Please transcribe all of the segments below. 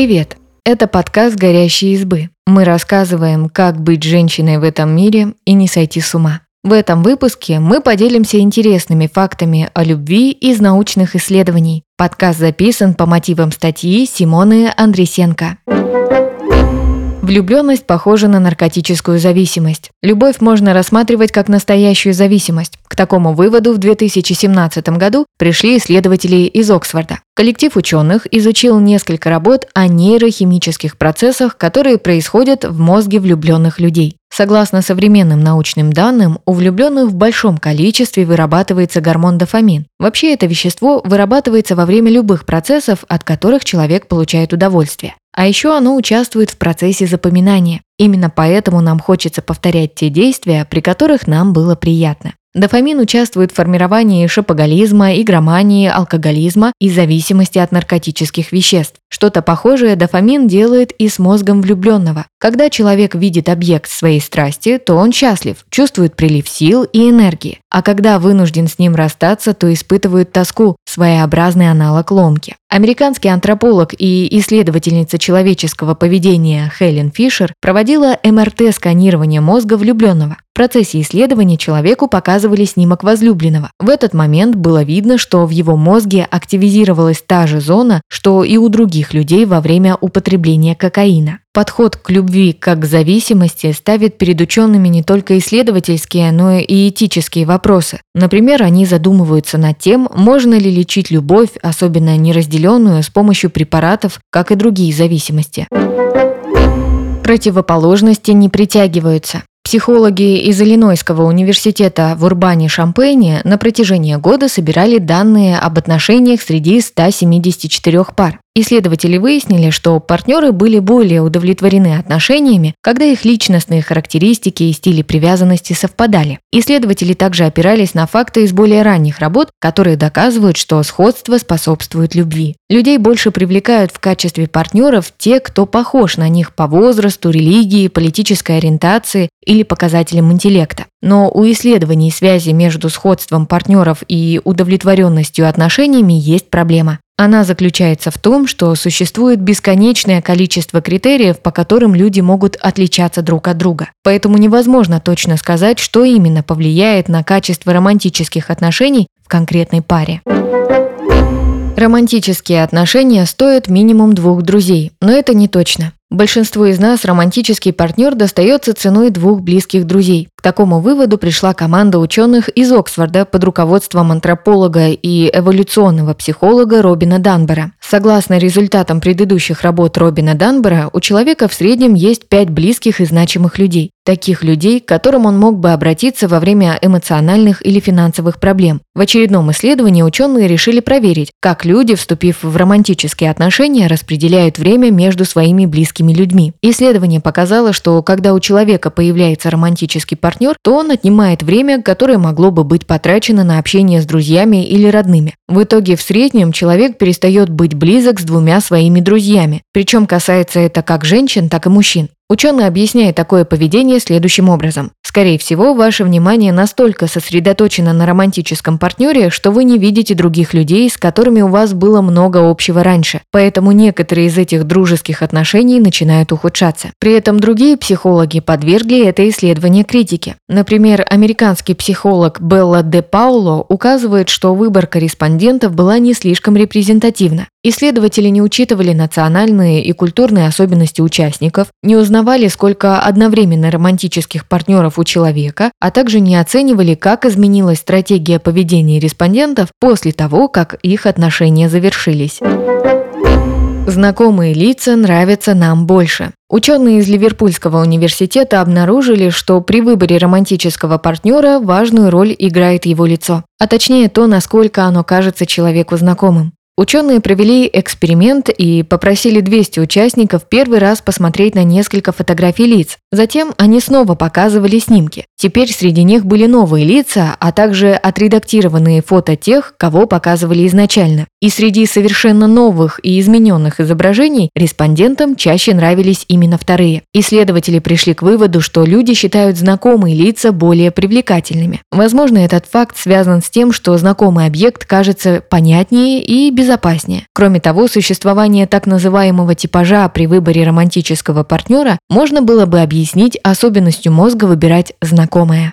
Привет! Это подкаст «Горящие избы». Мы рассказываем, как быть женщиной в этом мире и не сойти с ума. В этом выпуске мы поделимся интересными фактами о любви из научных исследований. Подкаст записан по мотивам статьи Симоны Андресенко. Влюбленность похожа на наркотическую зависимость. Любовь можно рассматривать как настоящую зависимость. К такому выводу в 2017 году пришли исследователи из Оксфорда. Коллектив ученых изучил несколько работ о нейрохимических процессах, которые происходят в мозге влюбленных людей. Согласно современным научным данным, у влюбленных в большом количестве вырабатывается гормон дофамин. Вообще это вещество вырабатывается во время любых процессов, от которых человек получает удовольствие. А еще оно участвует в процессе запоминания. Именно поэтому нам хочется повторять те действия, при которых нам было приятно. Дофамин участвует в формировании шопоголизма, игромании, алкоголизма и зависимости от наркотических веществ. Что-то похожее дофамин делает и с мозгом влюбленного. Когда человек видит объект своей страсти, то он счастлив, чувствует прилив сил и энергии. А когда вынужден с ним расстаться, то испытывает тоску, своеобразный аналог ломки. Американский антрополог и исследовательница человеческого поведения Хелен Фишер проводила МРТ-сканирование мозга влюбленного. В процессе исследования человеку показывали снимок возлюбленного. В этот момент было видно, что в его мозге активизировалась та же зона, что и у других людей во время употребления кокаина. Подход к любви как к зависимости ставит перед учеными не только исследовательские, но и этические вопросы. Например, они задумываются над тем, можно ли лечить любовь, особенно неразделенную, с помощью препаратов, как и другие зависимости. Противоположности не притягиваются. Психологи из Иллинойского университета в Урбане-Шампейне на протяжении года собирали данные об отношениях среди 174 пар. Исследователи выяснили, что партнеры были более удовлетворены отношениями, когда их личностные характеристики и стили привязанности совпадали. Исследователи также опирались на факты из более ранних работ, которые доказывают, что сходство способствует любви. Людей больше привлекают в качестве партнеров те, кто похож на них по возрасту, религии, политической ориентации или показателям интеллекта. Но у исследований связи между сходством партнеров и удовлетворенностью отношениями есть проблема. Она заключается в том, что существует бесконечное количество критериев, по которым люди могут отличаться друг от друга. Поэтому невозможно точно сказать, что именно повлияет на качество романтических отношений в конкретной паре. Романтические отношения стоят минимум двух друзей, но это не точно. Большинству из нас романтический партнер достается ценой двух близких друзей. К такому выводу пришла команда ученых из Оксфорда под руководством антрополога и эволюционного психолога Робина Данбера. Согласно результатам предыдущих работ Робина Данбера, у человека в среднем есть пять близких и значимых людей. Таких людей, к которым он мог бы обратиться во время эмоциональных или финансовых проблем. В очередном исследовании ученые решили проверить, как люди, вступив в романтические отношения, распределяют время между своими близкими людьми. Исследование показало, что когда у человека появляется романтический партнер, то он отнимает время, которое могло бы быть потрачено на общение с друзьями или родными. В итоге в среднем человек перестает быть близок с двумя своими друзьями. Причем касается это как женщин, так и мужчин. Ученый объясняет такое поведение следующим образом. Скорее всего, ваше внимание настолько сосредоточено на романтическом партнере, что вы не видите других людей, с которыми у вас было много общего раньше. Поэтому некоторые из этих дружеских отношений начинают ухудшаться. При этом другие психологи подвергли это исследование критике. Например, американский психолог Белла де Пауло указывает, что выборка респондентов была не слишком репрезентативна. Исследователи не учитывали национальные и культурные особенности участников, не узнавали, сколько одновременно романтических партнеров у человека, а также не оценивали, как изменилась стратегия поведения респондентов после того, как их отношения завершились. Знакомые лица нравятся нам больше. Ученые из Ливерпульского университета обнаружили, что при выборе романтического партнера важную роль играет его лицо, а точнее то, насколько оно кажется человеку знакомым. Ученые провели эксперимент и попросили 200 участников первый раз посмотреть на несколько фотографий лиц. Затем они снова показывали снимки. Теперь среди них были новые лица, а также отредактированные фото тех, кого показывали изначально. И среди совершенно новых и измененных изображений респондентам чаще нравились именно вторые. Исследователи пришли к выводу, что люди считают знакомые лица более привлекательными. Возможно, этот факт связан с тем, что знакомый объект кажется понятнее и безопаснее. Кроме того, существование так называемого типажа при выборе романтического партнера можно было бы объяснить особенностью мозга выбирать знакомое.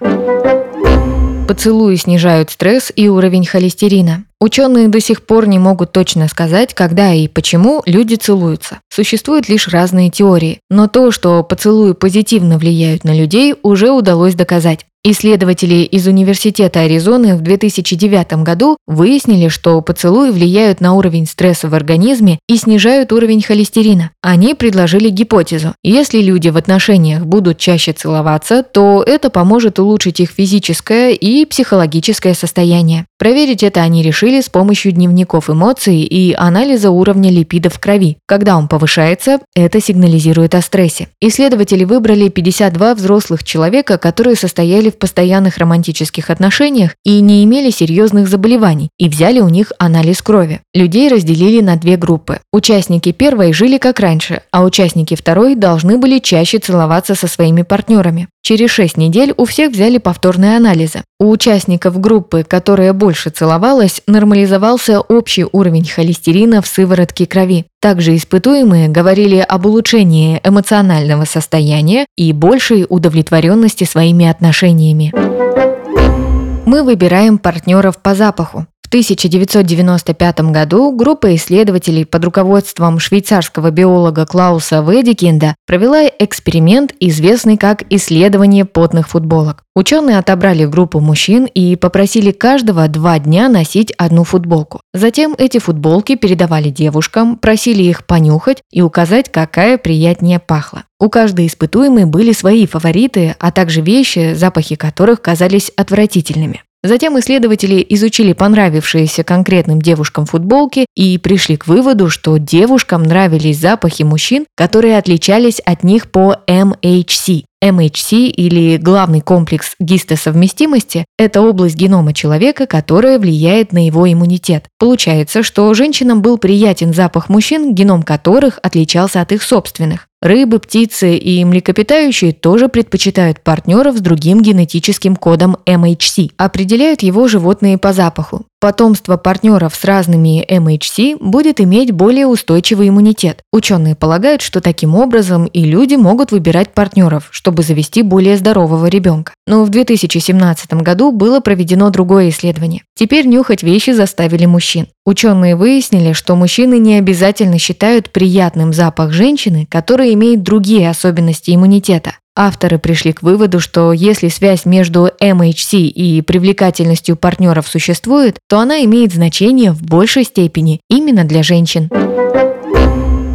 Поцелуи снижают стресс и уровень холестерина. Ученые до сих пор не могут точно сказать, когда и почему люди целуются. Существуют лишь разные теории, но то, что поцелуи позитивно влияют на людей, уже удалось доказать. Исследователи из Университета Аризоны в 2009 году выяснили, что поцелуи влияют на уровень стресса в организме и снижают уровень холестерина. Они предложили гипотезу. Если люди в отношениях будут чаще целоваться, то это поможет улучшить их физическое и психологическое состояние. Проверить это они решили с помощью дневников эмоций и анализа уровня липидов в крови. Когда он повышается, это сигнализирует о стрессе. Исследователи выбрали 52 взрослых человека, которые состояли в постоянных романтических отношениях и не имели серьезных заболеваний, и взяли у них анализ крови. Людей разделили на две группы. Участники первой жили как раньше, а участники второй должны были чаще целоваться со своими партнерами. Через 6 недель у всех взяли повторные анализы. У участников группы, которая больше целовалась, нормализовался общий уровень холестерина в сыворотке крови. Также испытуемые говорили об улучшении эмоционального состояния и большей удовлетворенности своими отношениями. Мы выбираем партнеров по запаху. В 1995 году группа исследователей под руководством швейцарского биолога Клауса Ведикинда провела эксперимент, известный как исследование потных футболок. Ученые отобрали группу мужчин и попросили каждого два дня носить одну футболку. Затем эти футболки передавали девушкам, просили их понюхать и указать, какая приятнее пахла. У каждой испытуемой были свои фавориты, а также вещи, запахи которых казались отвратительными. Затем исследователи изучили понравившиеся конкретным девушкам футболки и пришли к выводу, что девушкам нравились запахи мужчин, которые отличались от них по MHC. MHC или главный комплекс гистосовместимости – это область генома человека, которая влияет на его иммунитет. Получается, что женщинам был приятен запах мужчин, геном которых отличался от их собственных. Рыбы, птицы и млекопитающие тоже предпочитают партнеров с другим генетическим кодом MHC. Определяют его животные по запаху. Потомство партнеров с разными MHC будет иметь более устойчивый иммунитет. Ученые полагают, что таким образом и люди могут выбирать партнеров, чтобы завести более здорового ребенка. Но в 2017 году было проведено другое исследование. Теперь нюхать вещи заставили мужчин. Ученые выяснили, что мужчины не обязательно считают приятным запах женщины, которая имеет другие особенности иммунитета. Авторы пришли к выводу, что если связь между MHC и привлекательностью партнеров существует, то она имеет значение в большей степени именно для женщин.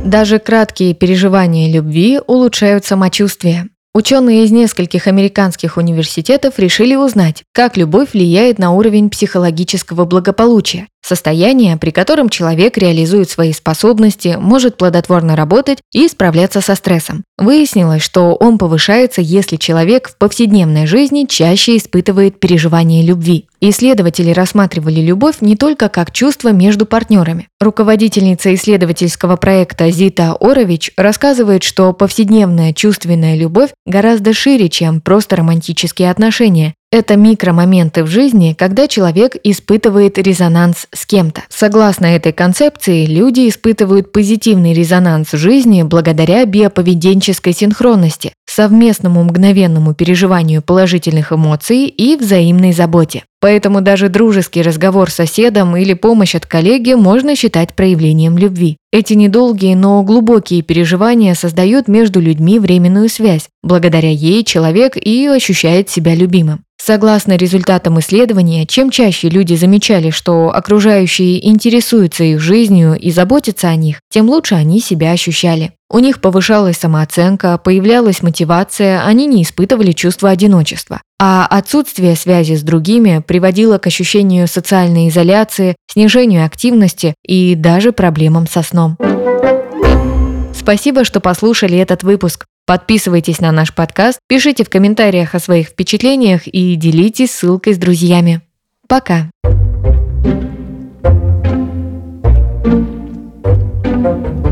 Даже краткие переживания любви улучшают самочувствие. Ученые из нескольких американских университетов решили узнать, как любовь влияет на уровень психологического благополучия. Состояние, при котором человек реализует свои способности, может плодотворно работать и справляться со стрессом. Выяснилось, что он повышается, если человек в повседневной жизни чаще испытывает переживание любви. Исследователи рассматривали любовь не только как чувство между партнерами. Руководительница исследовательского проекта Зита Орович рассказывает, что повседневная чувственная любовь гораздо шире, чем просто романтические отношения, это микромоменты в жизни, когда человек испытывает резонанс с кем-то. Согласно этой концепции, люди испытывают позитивный резонанс в жизни благодаря биоповеденческой синхронности, совместному мгновенному переживанию положительных эмоций и взаимной заботе. Поэтому даже дружеский разговор с соседом или помощь от коллеги можно считать проявлением любви. Эти недолгие, но глубокие переживания создают между людьми временную связь. Благодаря ей человек и ощущает себя любимым. Согласно результатам исследования, чем чаще люди замечали, что окружающие интересуются их жизнью и заботятся о них, тем лучше они себя ощущали. У них повышалась самооценка, появлялась мотивация, они не испытывали чувство одиночества. А отсутствие связи с другими приводило к ощущению социальной изоляции, снижению активности и даже проблемам со сном. Спасибо, что послушали этот выпуск. Подписывайтесь на наш подкаст, пишите в комментариях о своих впечатлениях и делитесь ссылкой с друзьями. Пока! thank you